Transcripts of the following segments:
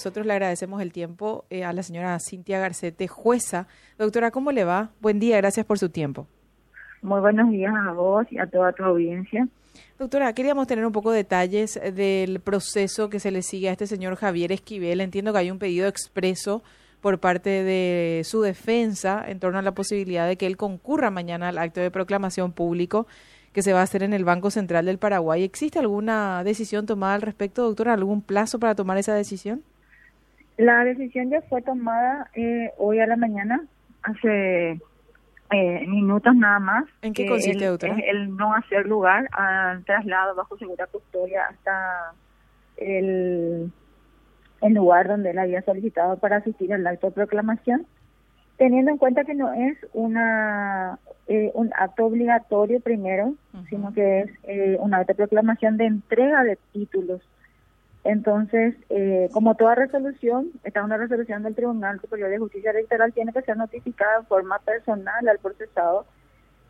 Nosotros le agradecemos el tiempo eh, a la señora Cintia Garcete, jueza. Doctora, ¿cómo le va? Buen día, gracias por su tiempo. Muy buenos días a vos y a toda tu audiencia. Doctora, queríamos tener un poco de detalles del proceso que se le sigue a este señor Javier Esquivel. Entiendo que hay un pedido expreso por parte de su defensa en torno a la posibilidad de que él concurra mañana al acto de proclamación público que se va a hacer en el Banco Central del Paraguay. ¿Existe alguna decisión tomada al respecto, doctora? ¿Algún plazo para tomar esa decisión? La decisión ya fue tomada eh, hoy a la mañana, hace eh, minutos nada más. ¿En qué consiste, el? El no hacer lugar al traslado bajo segura custodia hasta el, el lugar donde él había solicitado para asistir al acto de proclamación, teniendo en cuenta que no es una eh, un acto obligatorio primero, sino que es eh, un acto de proclamación de entrega de títulos entonces, eh, como toda resolución, está una resolución del Tribunal Superior de Justicia Electoral, tiene que ser notificada en forma personal al procesado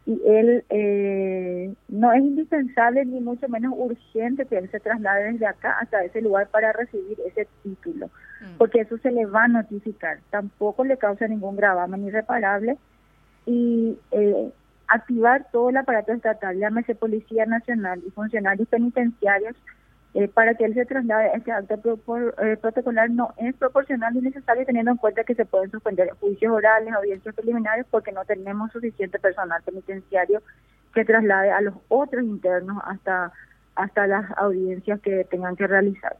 y él eh, no es indispensable ni mucho menos urgente que él se traslade desde acá hasta ese lugar para recibir ese título, mm. porque eso se le va a notificar. Tampoco le causa ningún gravamen irreparable y eh, activar todo el aparato estatal, llámese Policía Nacional y funcionarios penitenciarios, eh, para que él se traslade a este acto eh, protocolar no es proporcional ni necesario teniendo en cuenta que se pueden suspender juicios orales, audiencias preliminares porque no tenemos suficiente personal penitenciario que traslade a los otros internos hasta hasta las audiencias que tengan que realizar.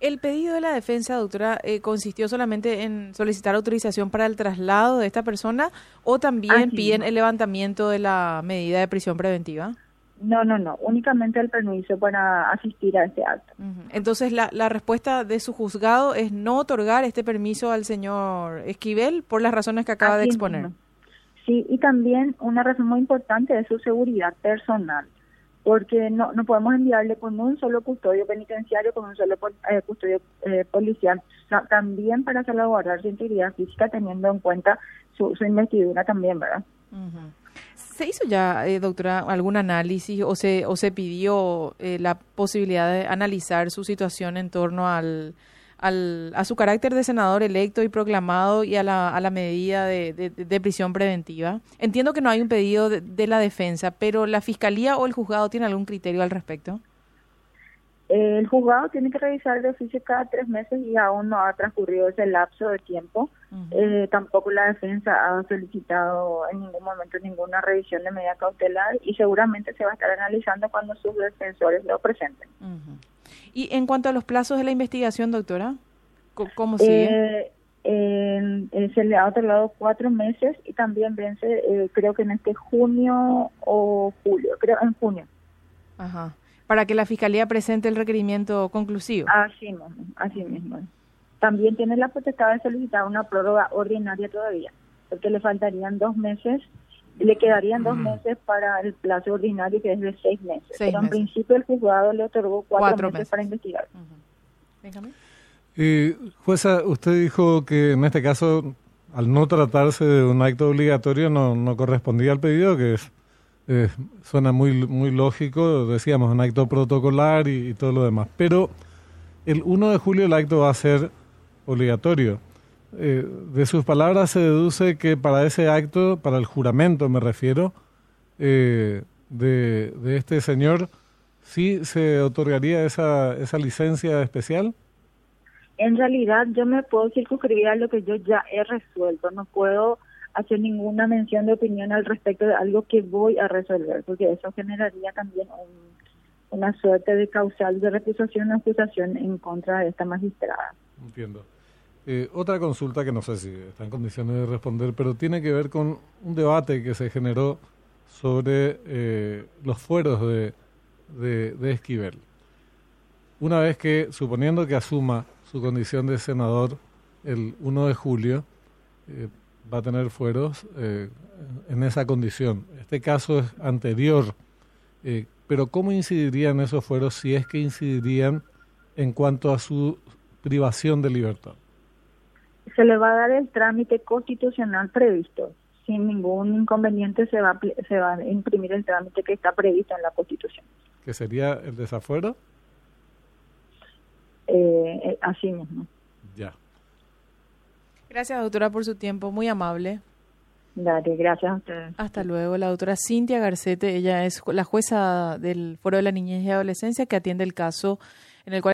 El pedido de la defensa, doctora, eh, consistió solamente en solicitar autorización para el traslado de esta persona o también piden el levantamiento de la medida de prisión preventiva? No, no, no, únicamente el permiso para asistir a este acto. Entonces, la, la respuesta de su juzgado es no otorgar este permiso al señor Esquivel por las razones que acaba de exponer. Sí, y también una razón muy importante es su seguridad personal, porque no, no podemos enviarle con un solo custodio penitenciario, con un solo eh, custodio eh, policial, también para salvaguardar su integridad física, teniendo en cuenta su, su investidura también, ¿verdad? ¿Se hizo ya, eh, doctora, algún análisis o se, o se pidió eh, la posibilidad de analizar su situación en torno al, al, a su carácter de senador electo y proclamado y a la, a la medida de, de, prisión preventiva? Entiendo que no hay un pedido de, la defensa, pero ¿la fiscalía o el juzgado tiene algún criterio al respecto? El juzgado tiene que revisar de oficio cada tres meses y aún no ha transcurrido ese lapso de tiempo. eh, tampoco la defensa ha solicitado en ningún momento ninguna revisión de medida cautelar y seguramente se va a estar analizando cuando sus defensores lo presenten. Y en cuanto a los plazos de la investigación, doctora, ¿cómo sigue? Eh, se le ha otorgado cuatro meses y también vence, eh, creo que en este junio o julio, creo en junio. Ajá para que la Fiscalía presente el requerimiento conclusivo. Así mismo, así mismo. También tiene la potestad de solicitar una prórroga ordinaria todavía, porque le faltarían dos meses, le quedarían dos meses para el plazo ordinario que es de seis meses. Pero en principio el juzgado le otorgó cuatro, meses, para investigar. Y, jueza, usted dijo que en este caso, al no tratarse de un acto obligatorio, no, no correspondía al pedido, que es eh, suena muy, muy lógico, decíamos, un acto protocolar y, todo lo demás. Pero el 1 de julio el acto va a ser obligatorio. Eh, de sus palabras se deduce que para ese acto, para el juramento me refiero, eh, de, este señor, ¿sí se otorgaría esa, esa licencia especial? En realidad yo me puedo circunscribir a lo que yo ya he resuelto, no puedo hacer ninguna mención de opinión al respecto de algo que voy a resolver, porque eso generaría también una suerte de causal de recusación o acusación en contra de esta magistrada. Entiendo. Eh, otra consulta que no sé si está en condiciones de responder, pero tiene que ver con un debate que se generó sobre eh, los fueros de, de, Esquivel. Una vez que, suponiendo que asuma su condición de senador el 1 de julio, eh, va a tener fueros eh, en esa condición. Este caso es anterior, eh, pero ¿cómo incidirían esos fueros si es que incidirían en cuanto a su privación de libertad? Se le va a dar el trámite constitucional previsto. Sin ningún inconveniente se va, se va a imprimir el trámite que está previsto en la Constitución. ¿Qué sería el desafuero? Eh, así mismo. ya. Gracias, doctora, por su tiempo, muy amable. Dale, gracias a ustedes. Hasta luego, la doctora Cintia Garcete, ella es la jueza del Foro de la Niñez y Adolescencia que atiende el caso en el cual